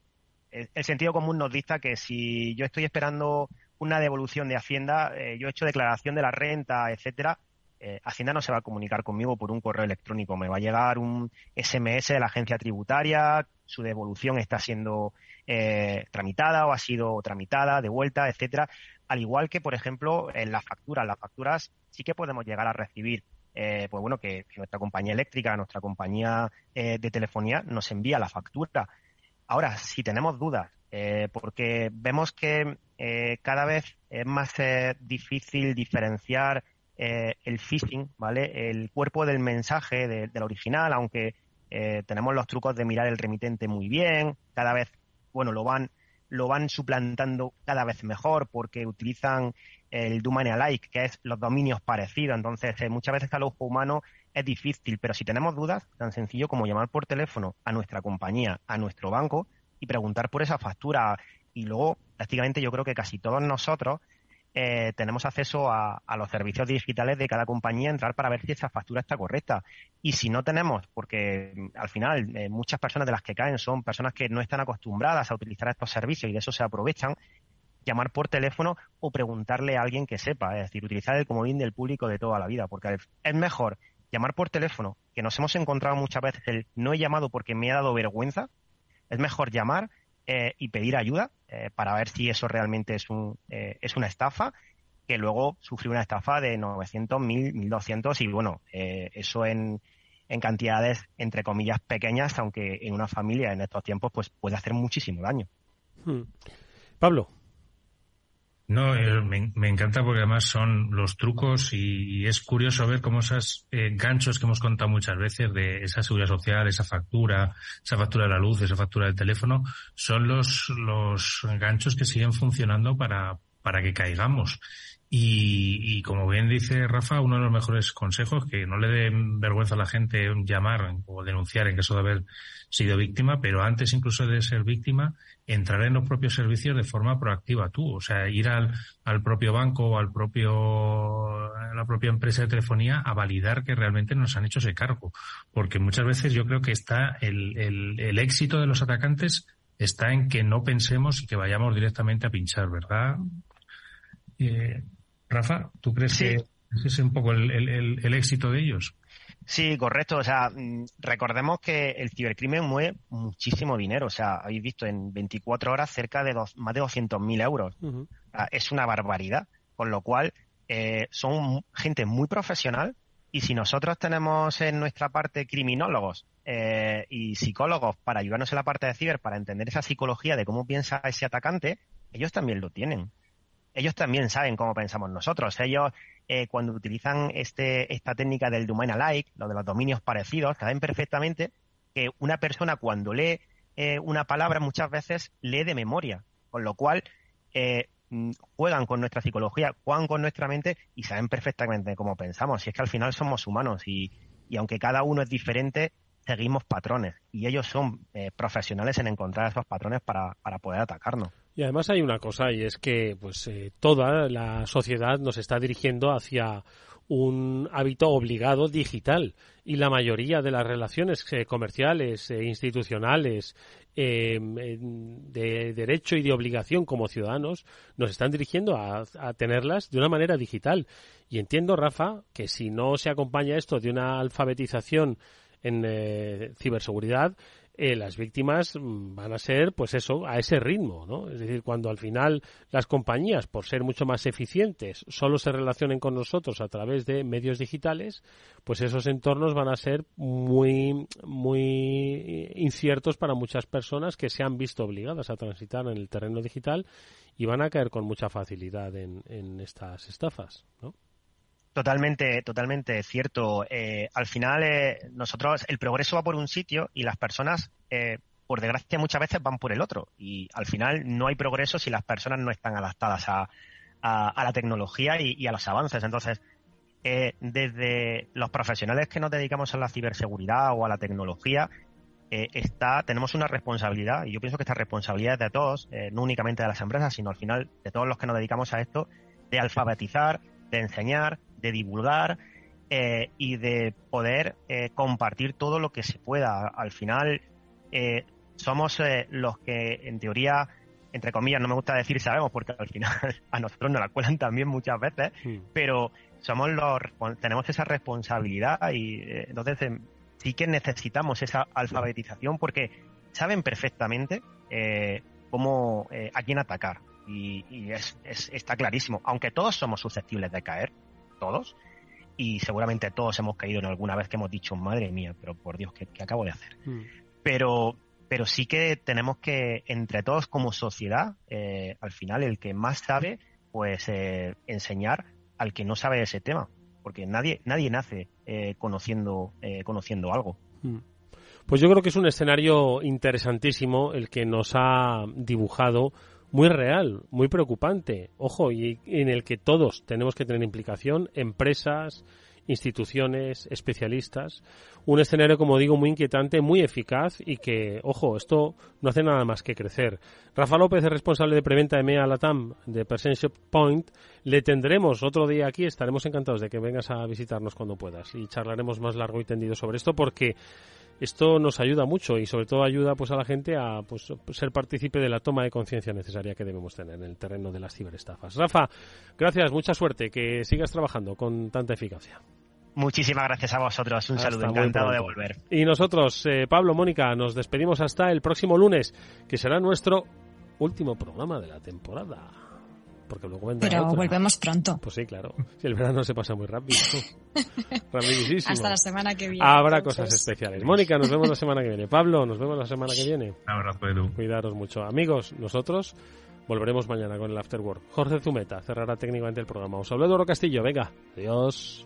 el sentido común nos dicta que si yo estoy esperando una devolución de Hacienda, eh, yo he hecho declaración de la renta, etcétera, eh, Hacienda no se va a comunicar conmigo por un correo electrónico, me va a llegar un SMS de la agencia tributaria, su devolución está siendo eh, tramitada o ha sido tramitada, devuelta, etcétera. Al igual que, por ejemplo, en las facturas, las facturas sí que podemos llegar a recibir pues bueno, que, nuestra compañía eléctrica, nuestra compañía de telefonía nos envía la factura. Ahora, si tenemos dudas eh, porque vemos que eh, cada vez es más eh, difícil diferenciar el phishing, ¿vale? El cuerpo del mensaje del original, aunque tenemos los trucos de mirar el remitente muy bien, cada vez, bueno, lo van lo van suplantando cada vez mejor porque utilizan el domain alike, que es los dominios parecidos. Entonces, muchas veces al ojo humano es difícil, pero si tenemos dudas, tan sencillo como llamar por teléfono a nuestra compañía, a nuestro banco, y preguntar por esa factura. Y luego, prácticamente yo creo que casi todos nosotros eh, tenemos acceso a, los servicios digitales de cada compañía, entrar para ver si esa factura está correcta. Y si no tenemos, porque mm, al final eh, muchas personas de las que caen son personas que no están acostumbradas a utilizar estos servicios y de eso se aprovechan, llamar por teléfono o preguntarle a alguien que sepa, es decir, utilizar el comodín del público de toda la vida, porque es mejor llamar por teléfono, que nos hemos encontrado muchas veces el no he llamado porque me ha dado vergüenza, es mejor llamar eh, y pedir ayuda eh, para ver si eso realmente es, un, eh, es una estafa que luego sufrir una estafa de 900, 1000, 1200 y bueno, eso en, en cantidades entre comillas pequeñas, aunque en una familia en estos tiempos pues puede hacer muchísimo daño. Hmm. Pablo. No, eh, me, encanta porque además son los trucos y, es curioso ver cómo esos eh, ganchos que hemos contado muchas veces de esa seguridad social, esa factura, esa factura de la luz, esa factura del teléfono, son los, los ganchos que siguen funcionando para, para que caigamos. Y, y, como bien dice Rafa, uno de los mejores consejos, que no le den vergüenza a la gente llamar o denunciar en caso de haber sido víctima, pero antes incluso de ser víctima, entrar en los propios servicios de forma proactiva tú, o sea, ir al, al propio banco o al propio, a la propia empresa de telefonía a validar que realmente nos han hecho ese cargo. Porque muchas veces yo creo que está el, el, el éxito de los atacantes está en que no pensemos y que vayamos directamente a pinchar, ¿verdad? Eh, Rafa, ¿tú crees que ese es un poco el, el, éxito de ellos? Sí, correcto. O sea, mm, recordemos que el cibercrimen mueve muchísimo dinero. O sea, habéis visto en 24 horas cerca de dos, más de 200.000 euros. es una barbaridad. Con lo cual, eh, son gente muy profesional y si nosotros tenemos en nuestra parte criminólogos eh, y psicólogos para ayudarnos en la parte de ciber, para entender esa psicología de cómo piensa ese atacante, ellos también lo tienen ellos también saben cómo pensamos nosotros. Ellos, eh, cuando utilizan este, esta técnica del domain alike, lo de los dominios parecidos, saben perfectamente que una persona cuando lee eh, una palabra muchas veces lee de memoria, con lo cual eh, mm, juegan con nuestra psicología, juegan con nuestra mente y saben perfectamente cómo pensamos. Si es que al final somos humanos y, y aunque cada uno es diferente, seguimos patrones y ellos son eh, profesionales en encontrar esos patrones para, para, poder atacarnos. Y además hay una cosa y es que pues eh, toda la sociedad nos está dirigiendo hacia un hábito obligado digital y la mayoría de las relaciones eh, comerciales, e institucionales, em, de derecho y de obligación como ciudadanos nos están dirigiendo a, a, tenerlas de una manera digital. Y entiendo, Rafa, que si no se acompaña esto de una alfabetización en eh, ciberseguridad, eh, las víctimas van a ser, pues eso, a ese ritmo, ¿no? Es decir, cuando al final las compañías, por ser mucho más eficientes, solo se relacionen con nosotros a través de medios digitales, pues esos entornos van a ser muy, muy inciertos para muchas personas que se han visto obligadas a transitar en el terreno digital y van a caer con mucha facilidad en, en estas estafas, ¿no? Totalmente, totalmente cierto. Eh, al final, eh, nosotros, el progreso va por un sitio y las personas, eh, por desgracia, muchas veces van por el otro. Y al final no hay progreso si las personas no están adaptadas a, la tecnología y, y, a los avances. Entonces, eh, desde los profesionales que nos dedicamos a la ciberseguridad o a la tecnología, eh, está, tenemos una responsabilidad, y yo pienso que esta responsabilidad es de todos, eh, no únicamente de las empresas, sino al final de todos los que nos dedicamos a esto, de alfabetizar, de enseñar, de divulgar eh, y de poder eh, compartir todo lo que se pueda. Al final, eh, somos eh, los que, en teoría, entre comillas, no me gusta decir sabemos, porque al final (laughs) a nosotros nos la cuelan también muchas veces, pero somos los tenemos esa responsabilidad y eh, entonces eh, sí que necesitamos esa alfabetización porque saben perfectamente cómo a quién atacar y, y es, es, está clarísimo aunque todos somos susceptibles de caer todos y seguramente todos hemos caído en alguna vez que hemos dicho madre mía pero por Dios qué, qué acabo de hacer Hmm. pero pero sí que tenemos que entre todos como sociedad eh, al final el que más sabe pues eh, enseñar al que no sabe ese tema porque nadie nadie nace eh, conociendo eh, conociendo algo Mm. Pues yo creo que es un escenario interesantísimo el que nos ha dibujado, muy real, muy preocupante, ojo, y en el que todos tenemos que tener implicación, empresas, instituciones, especialistas, un escenario, como digo, muy inquietante, muy eficaz y que, ojo, esto no hace nada más que crecer. Rafa López es responsable de preventa de MEA Latam de Percentage Point. Le tendremos otro día aquí, estaremos encantados de que vengas a visitarnos cuando puedas y charlaremos más largo y tendido sobre esto porque esto nos ayuda mucho y sobre todo ayuda pues a la gente a pues, ser partícipe de la toma de conciencia necesaria que debemos tener en el terreno de las ciberestafas. Rafa, gracias, mucha suerte, que sigas trabajando con tanta eficacia. muchísimas gracias a vosotros un Hasta saludo encantado de volver Y nosotros, eh, Pablo, Mónica, nos despedimos hasta el próximo lunes, que será nuestro último programa de la temporada. Porque luego vendrá Pero otra. volvemos pronto. Pues sí, claro. Si el verano se pasa muy rápido. (laughs) Rapidísimo. Hasta la semana que viene. Habrá entonces. cosas especiales. Mónica, nos vemos la semana que viene. Pablo, nos vemos la semana que viene. Un abrazo, Edu. Cuidaros mucho. Amigos, nosotros volveremos mañana con el Afterwork. Jorge Zumeta cerrará técnicamente el programa. Os hablo Eduardo Castillo. Venga, adiós.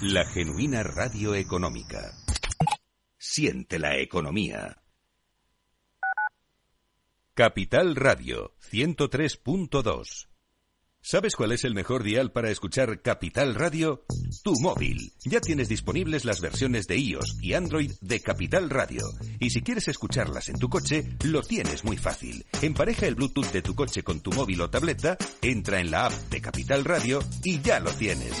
La genuina radio económica. Siente la economía. Capital Radio 103.2. ¿Sabes cuál es el mejor dial para escuchar Capital Radio? Tu móvil. Ya tienes disponibles las versiones de iOS y Android de Capital Radio. Y si quieres escucharlas en tu coche, lo tienes muy fácil. Empareja el Bluetooth de tu coche con tu móvil o tableta, entra en la app de Capital Radio y ya lo tienes.